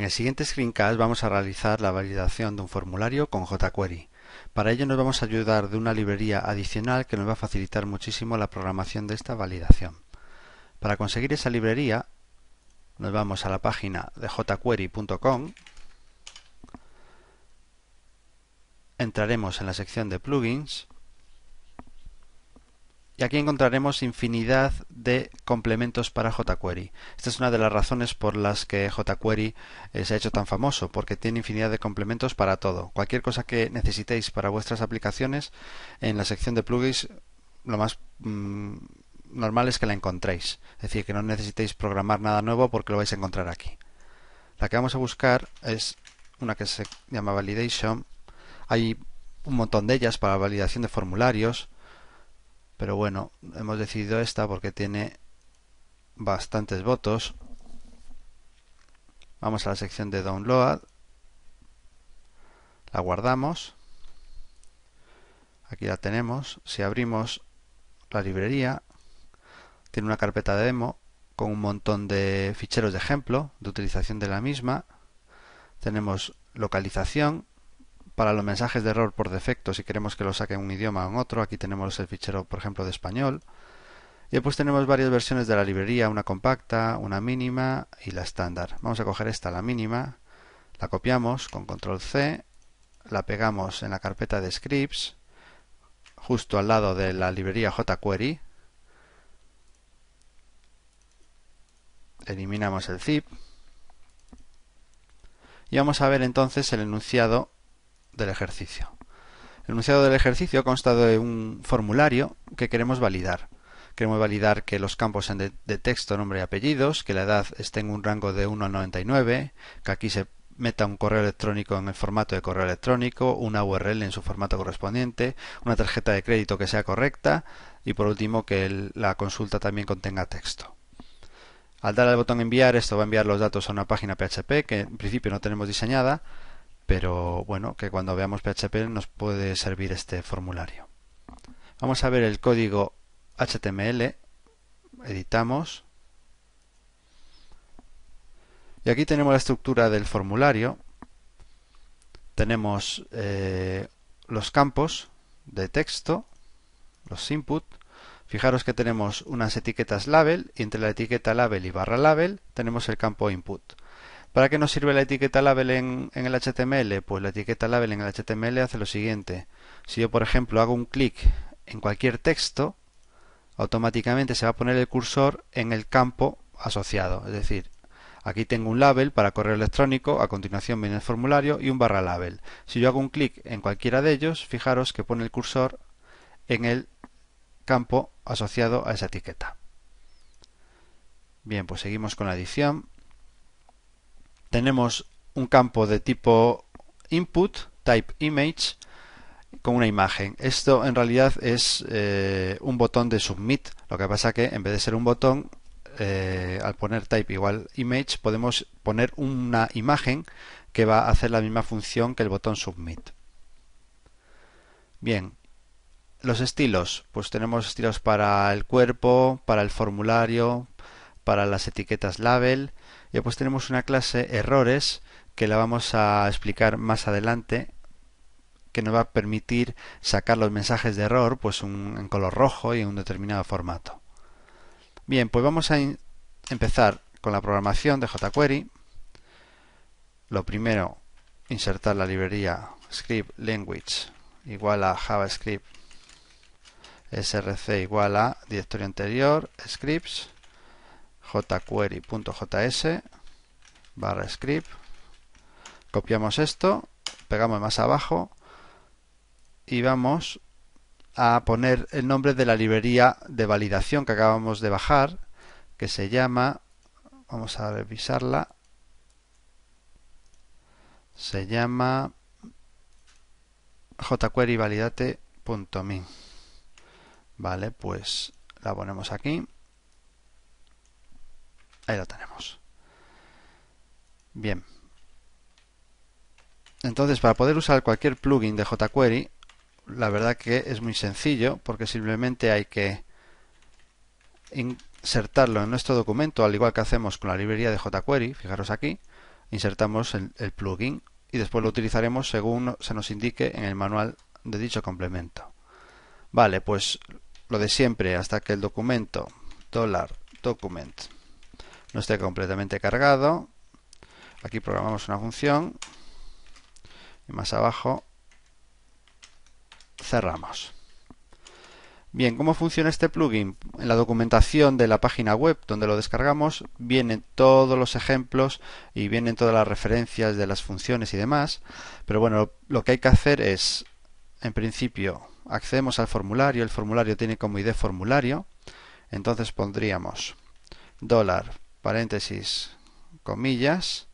En el siguiente screencast vamos a realizar la validación de un formulario con jQuery. Para ello nos vamos a ayudar de una librería adicional que nos va a facilitar muchísimo la programación de esta validación. Para conseguir esa librería nos vamos a la página de jquery.com entraremos en la sección de plugins y aquí encontraremos infinidad de complementos para jQuery. Esta es una de las razones por las que jQuery eh, se ha hecho tan famoso, porque tiene infinidad de complementos para todo. Cualquier cosa que necesitéis para vuestras aplicaciones, en la sección de plugins lo más mm, normal es que la encontréis. Es decir, que no necesitéis programar nada nuevo porque lo vais a encontrar aquí. La que vamos a buscar es una que se llama Validation. Hay un montón de ellas para validación de formularios pero bueno, hemos decidido esta porque tiene bastantes votos. Vamos a la sección de download. La guardamos. Aquí la tenemos. Si abrimos la librería, tiene una carpeta de demo con un montón de ficheros de ejemplo de utilización de la misma. Tenemos localización, para los mensajes de error por defecto, si queremos que lo saque en un idioma o en otro, aquí tenemos el fichero, por ejemplo, de español. Y después tenemos varias versiones de la librería, una compacta, una mínima y la estándar. Vamos a coger esta, la mínima, la copiamos con control C, la pegamos en la carpeta de scripts, justo al lado de la librería jQuery. Eliminamos el zip. Y vamos a ver entonces el enunciado ejercicio. El enunciado del ejercicio consta de un formulario que queremos validar. Queremos validar que los campos sean de, texto, nombre y apellidos, que la edad esté en un rango de 1 a 99, que aquí se meta un correo electrónico en el formato de correo electrónico, una URL en su formato correspondiente, una tarjeta de crédito que sea correcta y por último que la consulta también contenga texto. Al dar al botón enviar, esto va a enviar los datos a una página PHP que en principio no tenemos diseñada, pero bueno, que cuando veamos PHP nos puede servir este formulario. Vamos a ver el código HTML, editamos, y aquí tenemos la estructura del formulario, tenemos eh, los campos de texto, los input, fijaros que tenemos unas etiquetas label y entre la etiqueta label y barra label tenemos el campo input. ¿Para qué nos sirve la etiqueta label en, el HTML? Pues la etiqueta label en el HTML hace lo siguiente. Si yo, por ejemplo, hago un clic en cualquier texto, automáticamente se va a poner el cursor en el campo asociado. Es decir, aquí tengo un label para correo electrónico, a continuación viene el formulario y un barra label. Si yo hago un clic en cualquiera de ellos, fijaros que pone el cursor en el campo asociado a esa etiqueta. Bien, pues seguimos con la edición tenemos un campo de tipo input, type image, con una imagen. Esto en realidad es eh, un botón de submit. Lo que pasa que en vez de ser un botón, eh, al poner type igual image, podemos poner una imagen que va a hacer la misma función que el botón submit. Bien, los estilos, pues tenemos estilos para el cuerpo, para el formulario, para las etiquetas label y después tenemos una clase errores que la vamos a explicar más adelante que nos va a permitir sacar los mensajes de error pues en color rojo y en un determinado formato. Bien, pues vamos a empezar con la programación de jQuery. Lo primero, insertar la librería script language igual a javascript src igual a directorio anterior scripts jquery.js barra script. Copiamos esto pegamos más abajo y vamos a poner el nombre de la librería de validación que acabamos de bajar que se llama vamos a revisarla se llama jqueryvalidate.min vale pues la ponemos aquí Ahí lo tenemos. Bien. Entonces, para poder usar cualquier plugin de jQuery, la verdad que es muy sencillo porque simplemente hay que insertarlo en nuestro documento, al igual que hacemos con la librería de jQuery, fijaros aquí, insertamos el, plugin y después lo utilizaremos según se nos indique en el manual de dicho complemento. Vale, pues lo de siempre hasta que el documento document no esté completamente cargado. Aquí programamos una función y más abajo cerramos. Bien, ¿cómo funciona este plugin? En la documentación de la página web donde lo descargamos vienen todos los ejemplos y vienen todas las referencias de las funciones y demás. Pero bueno, lo que hay que hacer es, en principio, accedemos al formulario. El formulario tiene como ID formulario. Entonces pondríamos dólar, paréntesis, comillas,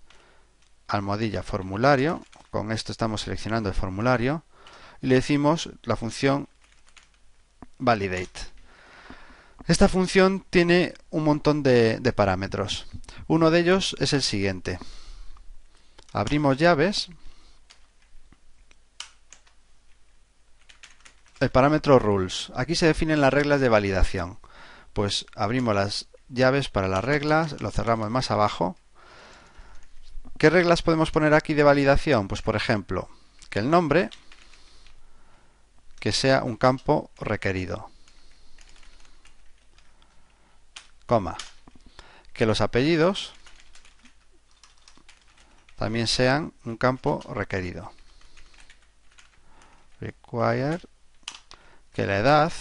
almohadilla formulario. Con esto estamos seleccionando el formulario. Y le decimos la función validate. Esta función tiene un montón de, parámetros. Uno de ellos es el siguiente. Abrimos llaves. El parámetro rules. Aquí se definen las reglas de validación. Pues abrimos las llaves para las reglas, lo cerramos más abajo. ¿Qué reglas podemos poner aquí de validación? Pues por ejemplo, que el nombre que sea un campo requerido. Coma. Que los apellidos también sean un campo requerido. Require que la edad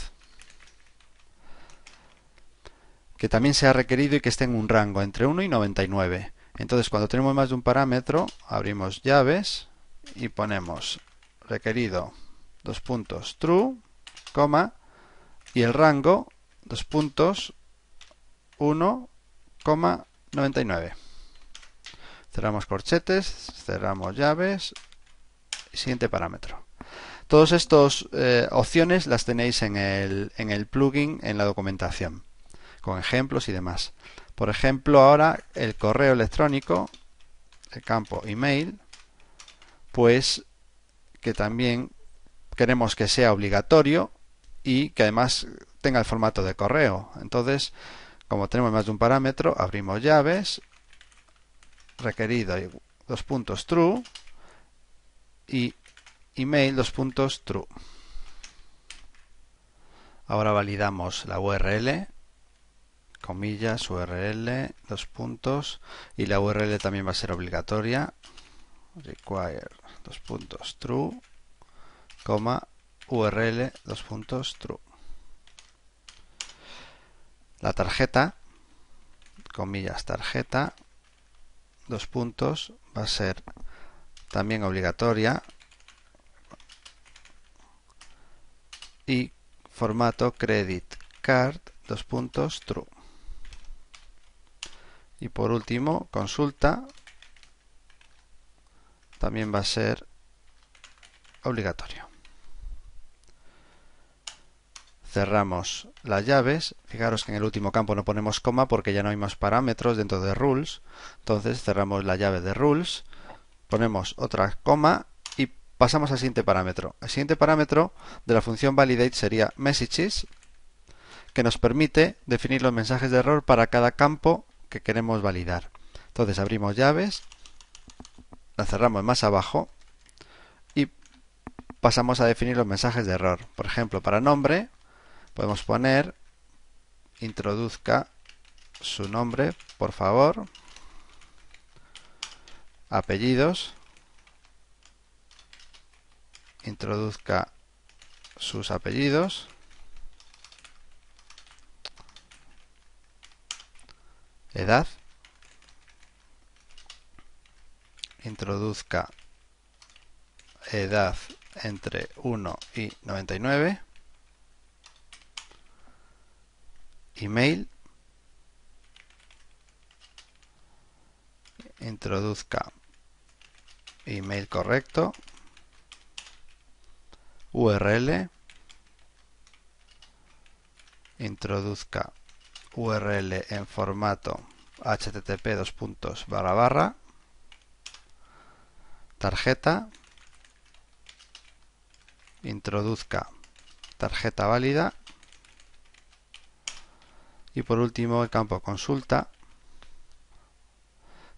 que también sea requerido y que esté en un rango entre 1 y 99. Entonces, cuando tenemos más de un parámetro, abrimos llaves y ponemos requerido dos puntos true, coma, y el rango, dos puntos, 1, 99. Cerramos corchetes, cerramos llaves siguiente parámetro. Todas estas eh, opciones las tenéis en el, en el plugin en la documentación, con ejemplos y demás. Por ejemplo, ahora el correo electrónico, el campo email, pues que también queremos que sea obligatorio y que además tenga el formato de correo. Entonces, como tenemos más de un parámetro, abrimos llaves, requerido dos puntos true y email dos puntos true. Ahora validamos la URL, comillas, URL, dos puntos, y la URL también va a ser obligatoria, require dos puntos true coma url dos puntos true. La tarjeta, comillas tarjeta, dos puntos, va a ser también obligatoria y formato credit card, dos puntos true. Y por último, consulta, también va a ser obligatorio cerramos las llaves. Fijaros que en el último campo no ponemos coma porque ya no hay más parámetros dentro de rules. Entonces cerramos la llave de rules, ponemos otra coma y pasamos al siguiente parámetro. El siguiente parámetro de la función validate sería messages, que nos permite definir los mensajes de error para cada campo que queremos validar. Entonces abrimos llaves, la cerramos más abajo y pasamos a definir los mensajes de error. Por ejemplo, para nombre podemos poner introduzca su nombre, por favor, apellidos, introduzca sus apellidos, edad, introduzca edad entre 1 y 99, email introduzca email correcto URL introduzca URL en formato http dos puntos barra barra tarjeta introduzca tarjeta válida y por último el campo consulta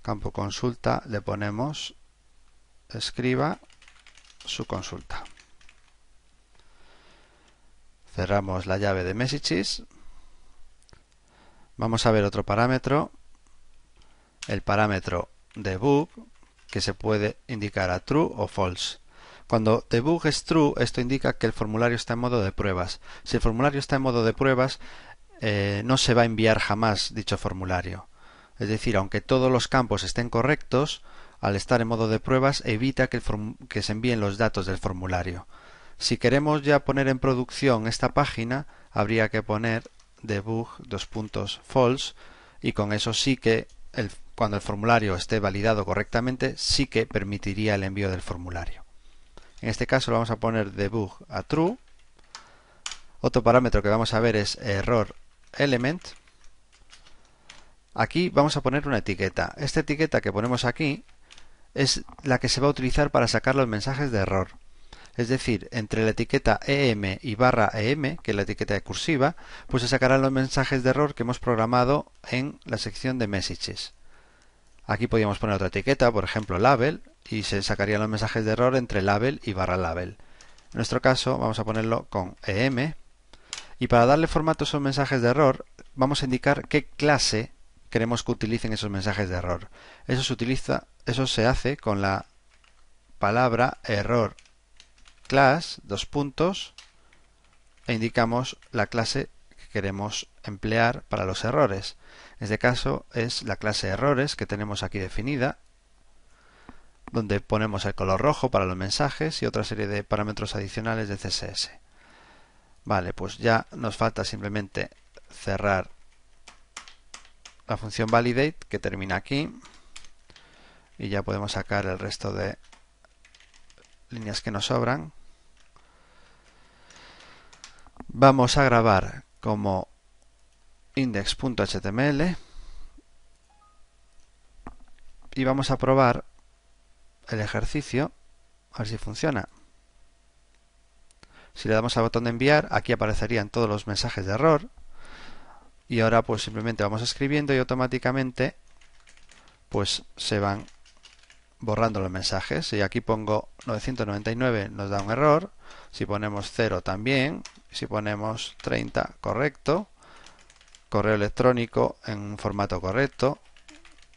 campo consulta le ponemos escriba su consulta. Cerramos la llave de messages. Vamos a ver otro parámetro, el parámetro debug, que se puede indicar a true o false. Cuando debug es true, esto indica que el formulario está en modo de pruebas. Si el formulario está en modo de pruebas, eh, no se va a enviar jamás dicho formulario. Es decir, aunque todos los campos estén correctos, al estar en modo de pruebas evita que, que se envíen los datos del formulario. Si queremos ya poner en producción esta página, habría que poner debug dos puntos false y con eso sí que cuando el formulario esté validado correctamente sí que permitiría el envío del formulario. En este caso vamos a poner debug a true. Otro parámetro que vamos a ver es error element. Aquí vamos a poner una etiqueta. Esta etiqueta que ponemos aquí es la que se va a utilizar para sacar los mensajes de error. Es decir, entre la etiqueta em y barra em, que es la etiqueta de cursiva, pues se sacarán los mensajes de error que hemos programado en la sección de messages. Aquí podríamos poner otra etiqueta, por ejemplo label, y se sacarían los mensajes de error entre label y barra label. En nuestro caso vamos a ponerlo con em y para darle formato a esos mensajes de error vamos a indicar qué clase queremos que utilicen esos mensajes de error. Eso se utiliza, eso se hace con la palabra error class dos puntos e indicamos la clase que queremos emplear para los errores. En este caso es la clase errores que tenemos aquí definida donde ponemos el color rojo para los mensajes y otra serie de parámetros adicionales de CSS. Vale, pues ya nos falta simplemente cerrar la función validate que termina aquí y ya podemos sacar el resto de líneas que nos sobran. Vamos a grabar como index.html y vamos a probar el ejercicio a ver si funciona. Si le damos al botón de enviar, aquí aparecerían todos los mensajes de error. Y ahora pues simplemente vamos escribiendo y automáticamente pues se van borrando los mensajes. Si aquí pongo 999 nos da un error. Si ponemos 0 también. Si ponemos 30 correcto. Correo electrónico en un formato correcto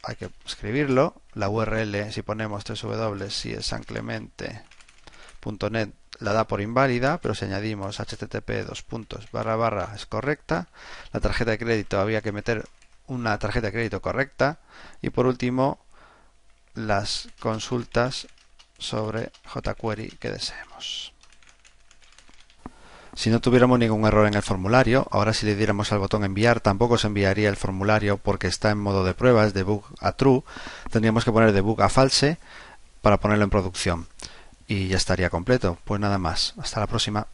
hay que escribirlo. La URL, si ponemos www, si es sanclemente.net, la da por inválida, pero si añadimos http dos puntos barra barra es correcta. La tarjeta de crédito había que meter una tarjeta de crédito correcta. Y por último, las consultas sobre jQuery que deseemos. Si no tuviéramos ningún error en el formulario, ahora si le diéramos al botón enviar tampoco se enviaría el formulario porque está en modo de pruebas, debug a true. Tendríamos que poner debug a false para ponerlo en producción. Y ya estaría completo. Pues nada más. Hasta la próxima.